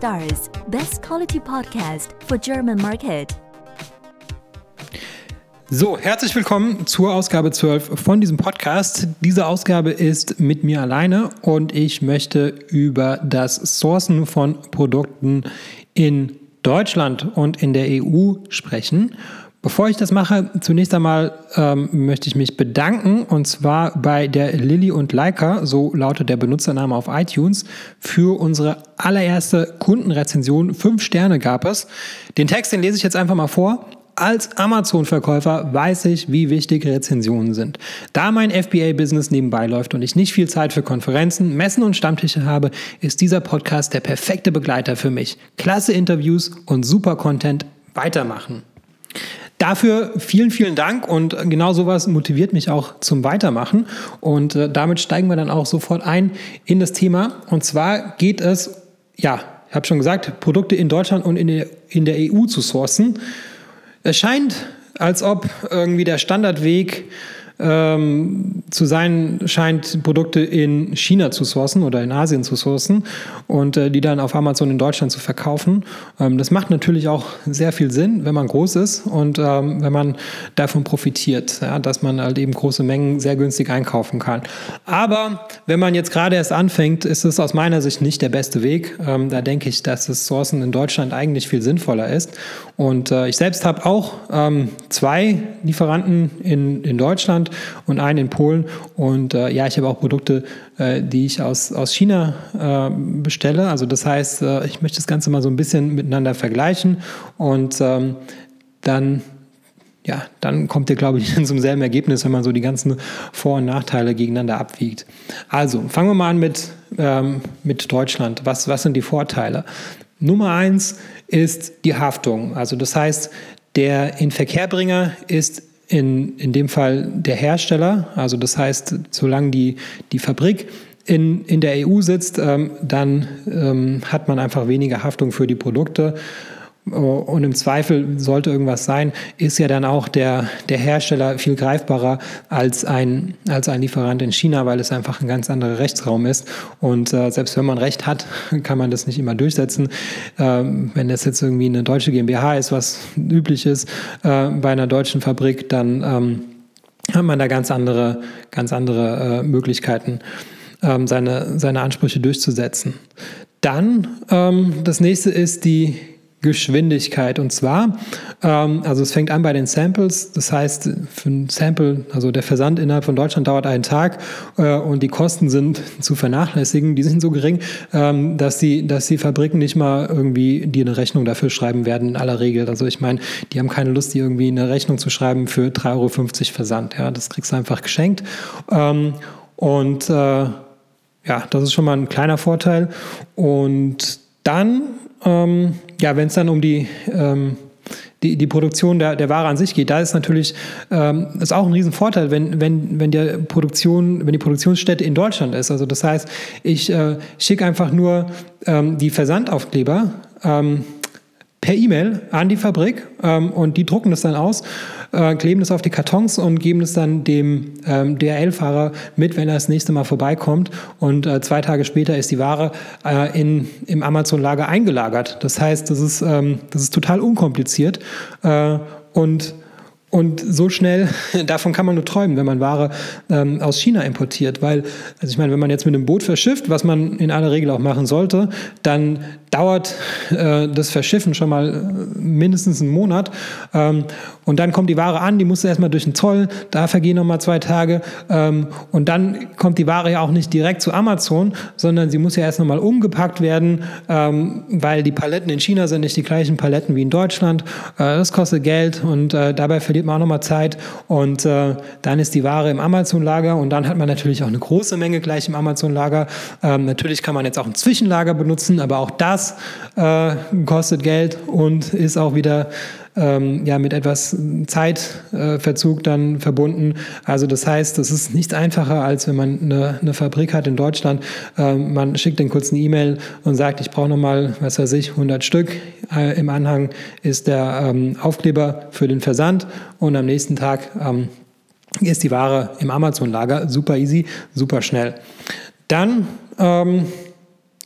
Stars, best quality podcast for German market. So, herzlich willkommen zur Ausgabe 12 von diesem Podcast. Diese Ausgabe ist mit mir alleine und ich möchte über das Sourcen von Produkten in Deutschland und in der EU sprechen. Bevor ich das mache, zunächst einmal ähm, möchte ich mich bedanken und zwar bei der Lilly und Leica, so lautet der Benutzername auf iTunes, für unsere allererste Kundenrezension. Fünf Sterne gab es. Den Text, den lese ich jetzt einfach mal vor. Als Amazon-Verkäufer weiß ich, wie wichtig Rezensionen sind. Da mein FBA-Business nebenbei läuft und ich nicht viel Zeit für Konferenzen, Messen und Stammtische habe, ist dieser Podcast der perfekte Begleiter für mich. Klasse Interviews und super Content. Weitermachen. Dafür vielen, vielen Dank und genau sowas motiviert mich auch zum Weitermachen. Und äh, damit steigen wir dann auch sofort ein in das Thema. Und zwar geht es, ja, ich habe schon gesagt, Produkte in Deutschland und in der, in der EU zu sourcen. Es scheint, als ob irgendwie der Standardweg ähm, zu sein scheint, Produkte in China zu sourcen oder in Asien zu sourcen und äh, die dann auf Amazon in Deutschland zu verkaufen. Ähm, das macht natürlich auch sehr viel Sinn, wenn man groß ist und ähm, wenn man davon profitiert, ja, dass man halt eben große Mengen sehr günstig einkaufen kann. Aber wenn man jetzt gerade erst anfängt, ist es aus meiner Sicht nicht der beste Weg. Ähm, da denke ich, dass das Sourcen in Deutschland eigentlich viel sinnvoller ist. Und äh, ich selbst habe auch ähm, zwei Lieferanten in, in Deutschland und einen in Polen. Und äh, ja, ich habe auch Produkte, äh, die ich aus, aus China äh, bestelle. Also das heißt, äh, ich möchte das Ganze mal so ein bisschen miteinander vergleichen und ähm, dann ja, dann kommt ihr, glaube ich, zum selben Ergebnis, wenn man so die ganzen Vor- und Nachteile gegeneinander abwiegt. Also, fangen wir mal an mit, ähm, mit Deutschland. Was, was sind die Vorteile? Nummer eins ist die Haftung. Also, das heißt, der Inverkehrbringer ist in, in dem Fall der Hersteller. Also das heißt, solange die, die Fabrik in, in der EU sitzt, ähm, dann ähm, hat man einfach weniger Haftung für die Produkte. Und im Zweifel sollte irgendwas sein, ist ja dann auch der, der Hersteller viel greifbarer als ein, als ein Lieferant in China, weil es einfach ein ganz anderer Rechtsraum ist. Und äh, selbst wenn man Recht hat, kann man das nicht immer durchsetzen. Ähm, wenn das jetzt irgendwie eine deutsche GmbH ist, was üblich ist äh, bei einer deutschen Fabrik, dann ähm, hat man da ganz andere, ganz andere äh, Möglichkeiten, ähm, seine, seine Ansprüche durchzusetzen. Dann ähm, das nächste ist die Geschwindigkeit. Und zwar, ähm, also es fängt an bei den Samples, das heißt, für ein Sample, also der Versand innerhalb von Deutschland dauert einen Tag äh, und die Kosten sind zu vernachlässigen. Die sind so gering, ähm, dass, die, dass die Fabriken nicht mal irgendwie dir eine Rechnung dafür schreiben werden, in aller Regel. Also ich meine, die haben keine Lust, dir irgendwie eine Rechnung zu schreiben für 3,50 Euro Versand. Ja, das kriegst du einfach geschenkt. Ähm, und äh, ja, das ist schon mal ein kleiner Vorteil. Und dann ähm, ja, wenn es dann um die, ähm, die, die Produktion der, der Ware an sich geht, da ist natürlich ähm, ist auch ein Riesenvorteil, wenn, wenn, wenn, der Produktion, wenn die Produktionsstätte in Deutschland ist. Also das heißt, ich äh, schicke einfach nur ähm, die Versandaufkleber ähm, per E-Mail an die Fabrik ähm, und die drucken das dann aus äh, kleben das auf die Kartons und geben es dann dem ähm, DRL-Fahrer mit, wenn er das nächste Mal vorbeikommt. Und äh, zwei Tage später ist die Ware äh, in, im Amazon-Lager eingelagert. Das heißt, das ist, ähm, das ist total unkompliziert äh, und und so schnell, davon kann man nur träumen, wenn man Ware ähm, aus China importiert. Weil, also ich meine, wenn man jetzt mit einem Boot verschifft, was man in aller Regel auch machen sollte, dann dauert äh, das Verschiffen schon mal äh, mindestens einen Monat. Ähm, und dann kommt die Ware an, die muss erstmal durch den Zoll, da vergehen nochmal zwei Tage. Ähm, und dann kommt die Ware ja auch nicht direkt zu Amazon, sondern sie muss ja erst nochmal umgepackt werden, ähm, weil die Paletten in China sind nicht die gleichen Paletten wie in Deutschland. Äh, das kostet Geld und äh, dabei verliert man auch nochmal Zeit. Und äh, dann ist die Ware im Amazon-Lager und dann hat man natürlich auch eine große Menge gleich im Amazon-Lager. Ähm, natürlich kann man jetzt auch ein Zwischenlager benutzen, aber auch das äh, kostet Geld und ist auch wieder ähm, ja, mit etwas Zeitverzug äh, dann verbunden. Also das heißt, das ist nicht einfacher, als wenn man eine, eine Fabrik hat in Deutschland. Ähm, man schickt den kurzen E-Mail und sagt, ich brauche nochmal, was weiß ich, 100 Stück. Äh, Im Anhang ist der ähm, Aufkleber für den Versand und am nächsten Tag ähm, ist die Ware im Amazon-Lager. Super easy, super schnell. Dann ähm,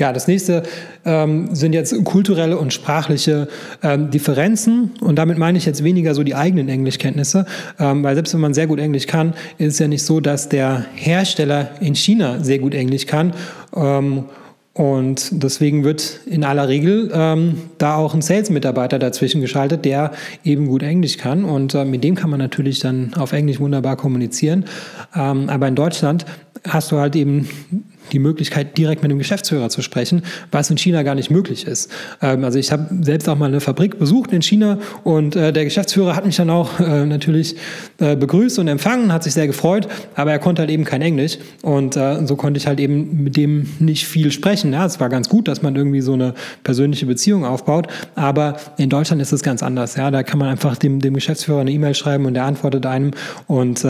Ja, das nächste ähm, sind jetzt kulturelle und sprachliche ähm, Differenzen. Und damit meine ich jetzt weniger so die eigenen Englischkenntnisse, ähm, weil selbst wenn man sehr gut Englisch kann, ist es ja nicht so, dass der Hersteller in China sehr gut Englisch kann. Ähm, und deswegen wird in aller Regel ähm, da auch ein Sales-Mitarbeiter dazwischen geschaltet, der eben gut Englisch kann. Und äh, mit dem kann man natürlich dann auf Englisch wunderbar kommunizieren. Ähm, aber in Deutschland hast du halt eben die Möglichkeit, direkt mit dem Geschäftsführer zu sprechen, was in China gar nicht möglich ist. Ähm, also ich habe selbst auch mal eine Fabrik besucht in China und äh, der Geschäftsführer hat mich dann auch äh, natürlich äh, begrüßt und empfangen, hat sich sehr gefreut, aber er konnte halt eben kein Englisch und so konnte ich halt eben mit dem nicht viel sprechen. Ja, es war ganz gut, dass man irgendwie so eine persönliche Beziehung aufbaut, aber in Deutschland ist es ganz anders. Ja, da kann man einfach dem, dem Geschäftsführer eine E-Mail schreiben und der antwortet einem und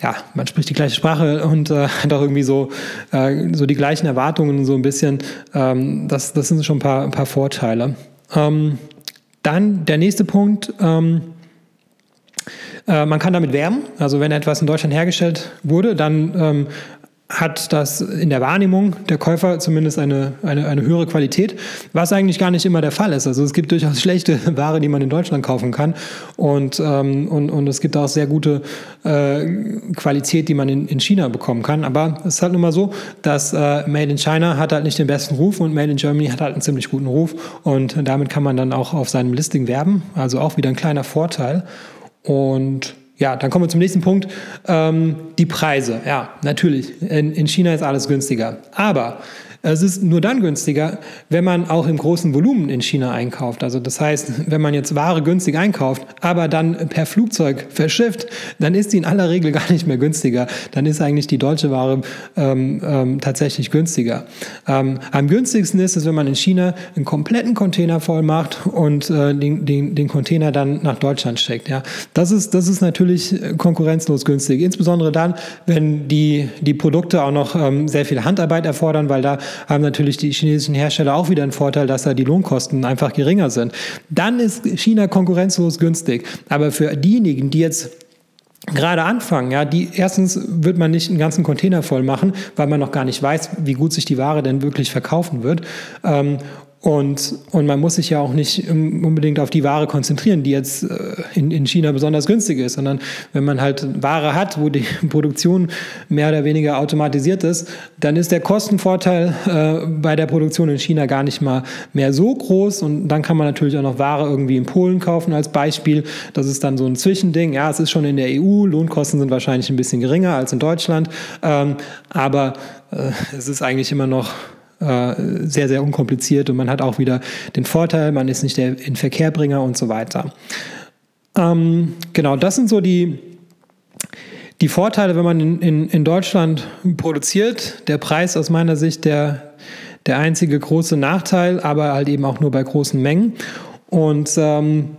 ja, man spricht die gleiche Sprache und äh, hat auch irgendwie so, äh, so die gleichen Erwartungen so ein bisschen. Ähm, das, das sind schon ein paar, ein paar Vorteile. Ähm, dann der nächste Punkt. Ähm, äh, man kann damit werben. Also wenn etwas in Deutschland hergestellt wurde, dann ähm, hat das in der Wahrnehmung der Käufer zumindest eine, eine, eine höhere Qualität, was eigentlich gar nicht immer der Fall ist. Also es gibt durchaus schlechte Ware, die man in Deutschland kaufen kann und, ähm, und, und es gibt auch sehr gute äh, Qualität, die man in, in China bekommen kann. Aber es ist halt nun mal so, dass äh, Made in China hat halt nicht den besten Ruf und Made in Germany hat halt einen ziemlich guten Ruf und damit kann man dann auch auf seinem Listing werben. Also auch wieder ein kleiner Vorteil. Und ja, dann kommen wir zum nächsten Punkt. Ähm, die Preise. Ja, natürlich. In, in China ist alles günstiger. Aber es ist nur dann günstiger, wenn man auch im großen Volumen in China einkauft. Also das heißt, wenn man jetzt Ware günstig einkauft, aber dann per Flugzeug verschifft, dann ist die in aller Regel gar nicht mehr günstiger. Dann ist eigentlich die deutsche Ware ähm, ähm, tatsächlich günstiger. Ähm, am günstigsten ist es, wenn man in China einen kompletten Container voll macht und äh, den, den, den Container dann nach Deutschland steckt. Ja. Das, ist, das ist natürlich konkurrenzlos günstig. Insbesondere dann, wenn die, die Produkte auch noch ähm, sehr viel Handarbeit erfordern, weil da haben natürlich die chinesischen Hersteller auch wieder einen Vorteil, dass da die Lohnkosten einfach geringer sind. Dann ist China konkurrenzlos günstig. Aber für diejenigen, die jetzt gerade anfangen, ja, die erstens wird man nicht einen ganzen Container voll machen, weil man noch gar nicht weiß, wie gut sich die Ware denn wirklich verkaufen wird. Ähm, und, und man muss sich ja auch nicht unbedingt auf die Ware konzentrieren, die jetzt äh, in, in China besonders günstig ist, sondern wenn man halt Ware hat, wo die Produktion mehr oder weniger automatisiert ist, dann ist der Kostenvorteil äh, bei der Produktion in China gar nicht mal mehr so groß. Und dann kann man natürlich auch noch Ware irgendwie in Polen kaufen als Beispiel. Das ist dann so ein Zwischending. Ja, es ist schon in der EU, Lohnkosten sind wahrscheinlich ein bisschen geringer als in Deutschland, ähm, aber äh, es ist eigentlich immer noch sehr, sehr unkompliziert und man hat auch wieder den Vorteil, man ist nicht der Inverkehrbringer und so weiter. Ähm, genau, das sind so die, die Vorteile, wenn man in, in, in Deutschland produziert. Der Preis aus meiner Sicht der, der einzige große Nachteil, aber halt eben auch nur bei großen Mengen. Und ähm,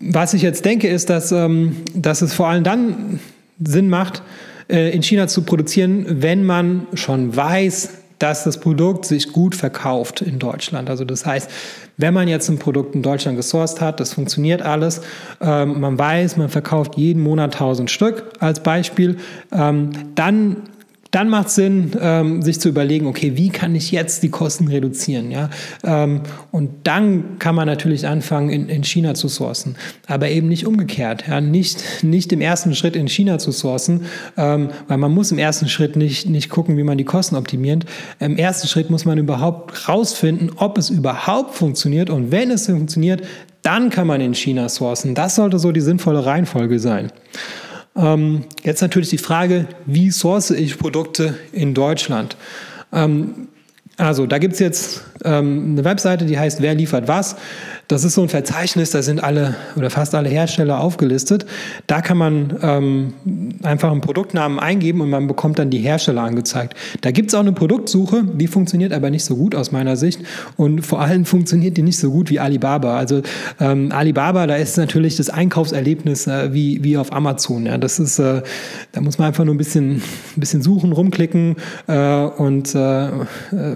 was ich jetzt denke, ist, dass, ähm, dass es vor allem dann Sinn macht, äh, in China zu produzieren, wenn man schon weiß, dass das Produkt sich gut verkauft in Deutschland. Also das heißt, wenn man jetzt ein Produkt in Deutschland gesourced hat, das funktioniert alles, ähm, man weiß, man verkauft jeden Monat 1000 Stück als Beispiel, ähm, dann dann macht es Sinn, ähm, sich zu überlegen, okay, wie kann ich jetzt die Kosten reduzieren? Ja? Ähm, und dann kann man natürlich anfangen, in, in, China zu sourcen. Aber eben nicht umgekehrt. Ja? Nicht, nicht im ersten Schritt in China zu sourcen, ähm, weil man muss im ersten Schritt nicht, nicht gucken, wie man die Kosten optimiert. Im ersten Schritt muss man überhaupt rausfinden, ob es überhaupt funktioniert. Und wenn es funktioniert, dann kann man in China sourcen. Das sollte so die sinnvolle Reihenfolge sein. Ähm, jetzt natürlich die Frage, wie source ich Produkte in Deutschland? Ähm, also da gibt es jetzt ähm, eine Webseite, die heißt Wer liefert was. Das ist so ein Verzeichnis, da sind alle oder fast alle Hersteller aufgelistet. Da kann man ähm, einfach einen Produktnamen eingeben und man bekommt dann die Hersteller angezeigt. Da gibt es auch eine Produktsuche, die funktioniert aber nicht so gut aus meiner Sicht und vor allem funktioniert die nicht so gut wie Alibaba. Also ähm, Alibaba, da ist natürlich das Einkaufserlebnis äh, wie, wie auf Amazon. Ja. Das ist, äh, da muss man einfach nur ein bisschen, ein bisschen suchen, rumklicken äh, und äh, äh,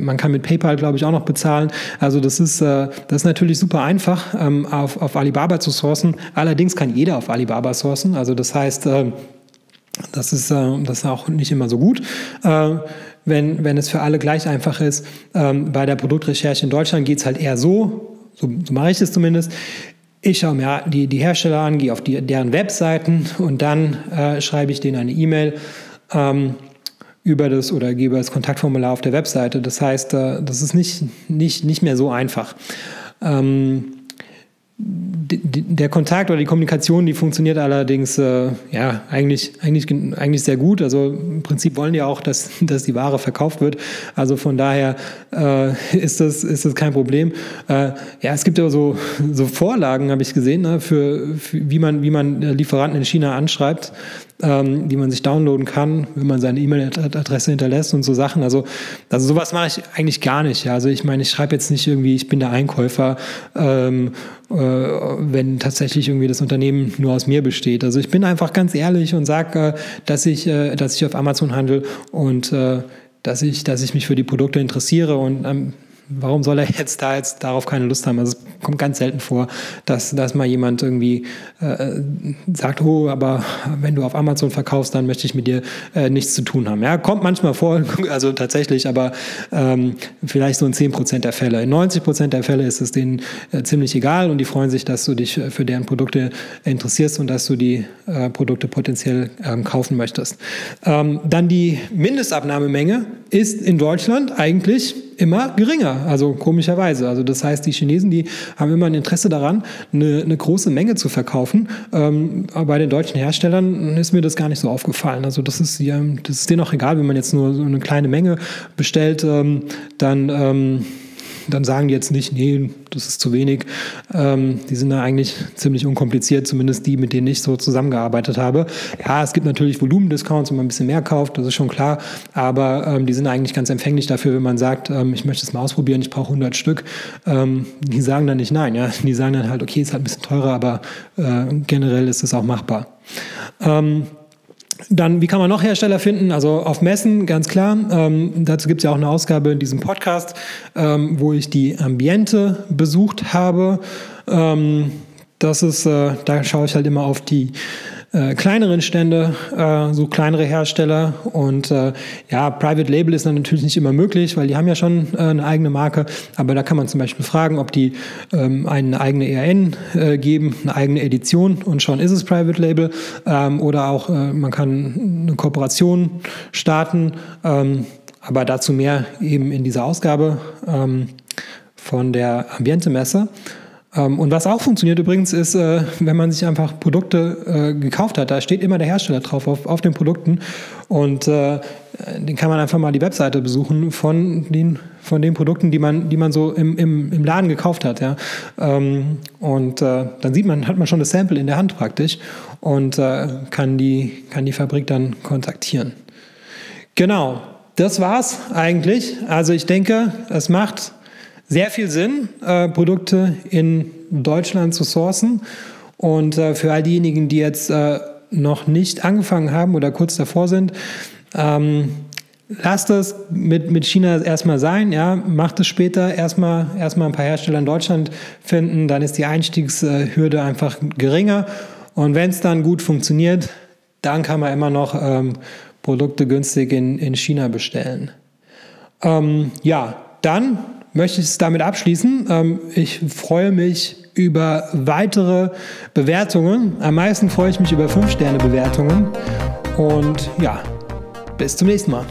man kann mit PayPal, glaube ich, auch noch bezahlen. Also das ist, äh, das ist natürlich super einfach einfach, ähm, auf, auf Alibaba zu sourcen. Allerdings kann jeder auf Alibaba sourcen. Also das heißt, äh, Das ist, äh, das ist auch nicht immer so gut. Äh, wenn, wenn es für alle gleich einfach ist. Ähm, bei der Produktrecherche in Deutschland geht es halt eher so, so, so mache ich es zumindest. Ich schaue mir die, die Hersteller an, gehe auf die, deren Webseiten und dann äh, schreibe ich denen eine E-Mail ähm, über das oder gebe das Kontaktformular auf der Webseite. Das heißt, äh, das ist nicht, nicht, nicht mehr so einfach. Ähm, der Kontakt oder die Kommunikation, die funktioniert allerdings äh, ja eigentlich, eigentlich, eigentlich sehr gut. Also im Prinzip wollen die auch, dass, dass die Ware verkauft wird. Also von daher äh, ist, das, ist das kein Problem. Äh, ja, es gibt ja so, so Vorlagen, habe ich gesehen, ne, für, für, wie, man, wie man Lieferanten in China anschreibt ähm, die man sich downloaden kann, wenn man seine E-Mail-Adresse hinterlässt und so Sachen. Also, also sowas mache ich eigentlich gar nicht. Ja. Also ich meine, ich schreibe jetzt nicht irgendwie, ich bin der Einkäufer, ähm, äh, wenn tatsächlich irgendwie das Unternehmen nur aus mir besteht. Also ich bin einfach ganz ehrlich und sage, äh, dass ich, äh, dass ich auf Amazon handle und äh, dass ich, dass ich mich für die Produkte interessiere und ähm, warum soll er jetzt da jetzt darauf keine Lust haben? Also es kommt ganz selten vor, dass, dass mal jemand irgendwie äh, sagt, oh, aber wenn du auf Amazon verkaufst, dann möchte ich mit dir äh, nichts zu tun haben. Ja, kommt manchmal vor, also tatsächlich, aber ähm, vielleicht so in 10 Prozent der Fälle. In 90 Prozent der Fälle ist es denen äh, ziemlich egal und die freuen sich, dass du dich für deren Produkte interessierst und dass du die äh, Produkte potenziell ähm, kaufen möchtest. Ähm, dann die Mindestabnahmemenge ist in Deutschland eigentlich immer geringer, also komischerweise. Also das heißt, die Chinesen, die haben immer ein Interesse daran, eine, eine große Menge zu verkaufen. Ähm, aber bei den deutschen Herstellern ist mir das gar nicht so aufgefallen. Also das ist, ja, das ist denen auch egal, wenn man jetzt nur so eine kleine Menge bestellt, ähm, dann ähm, dann sagen die jetzt nicht, nee, das ist zu wenig. Ähm, die sind da eigentlich ziemlich unkompliziert, zumindest die, mit denen ich so zusammengearbeitet habe. Ja, es gibt natürlich Volumendiscounts, wenn man ein bisschen mehr kauft, das ist schon klar, aber ähm, die sind eigentlich ganz empfänglich dafür, wenn man sagt, ähm, ich möchte es mal ausprobieren, ich brauche 100 Stück. Ähm, die sagen dann nicht nein, ja, die sagen dann halt, okay, ist halt ein bisschen teurer, aber äh, generell ist es auch machbar. Ähm, dann, wie kann man noch Hersteller finden? Also auf Messen, ganz klar. Ähm, dazu gibt es ja auch eine Ausgabe in diesem Podcast, ähm, wo ich die Ambiente besucht habe. Ähm, das ist, äh, da schaue ich halt immer auf die äh, kleineren Stände, äh, so kleinere Hersteller. Und äh, ja, Private Label ist dann natürlich nicht immer möglich, weil die haben ja schon äh, eine eigene Marke. Aber da kann man zum Beispiel fragen, ob die ähm, eine eigene ERN äh, geben, eine eigene Edition und schon ist es Private Label. Ähm, oder auch äh, man kann eine Kooperation starten. Ähm, aber dazu mehr eben in dieser Ausgabe ähm, von der Ambiente-Messe. Ähm, und was auch funktioniert übrigens ist, äh, wenn man sich einfach Produkte äh, gekauft hat, da steht immer der Hersteller drauf auf, auf den Produkten und äh, den kann man einfach mal die Webseite besuchen von den, von den Produkten, die man, die man so im, im, im Laden gekauft hat. Ja? Ähm, und dann sieht man, hat man schon das Sample in der Hand praktisch und kann, die, kann die Fabrik dann kontaktieren. Genau, das war's eigentlich. Also ich denke, es macht sehr viel Sinn, äh, Produkte in Deutschland zu sourcen. Und äh, für all diejenigen, die jetzt äh, noch nicht angefangen haben oder kurz davor sind, ähm, lasst es mit, mit China erstmal sein, ja, macht es später erstmal, erstmal ein paar Hersteller in Deutschland finden, dann ist die Einstiegshürde einfach geringer. Und wenn es dann gut funktioniert, dann kann man immer noch ähm, Produkte günstig in, in China bestellen. Ähm, ja, dann möchte ich es damit abschließen. Ähm, ich freue mich über weitere Bewertungen. Am meisten freue ich mich über 5-Sterne-Bewertungen. Und ja, bis zum nächsten Mal.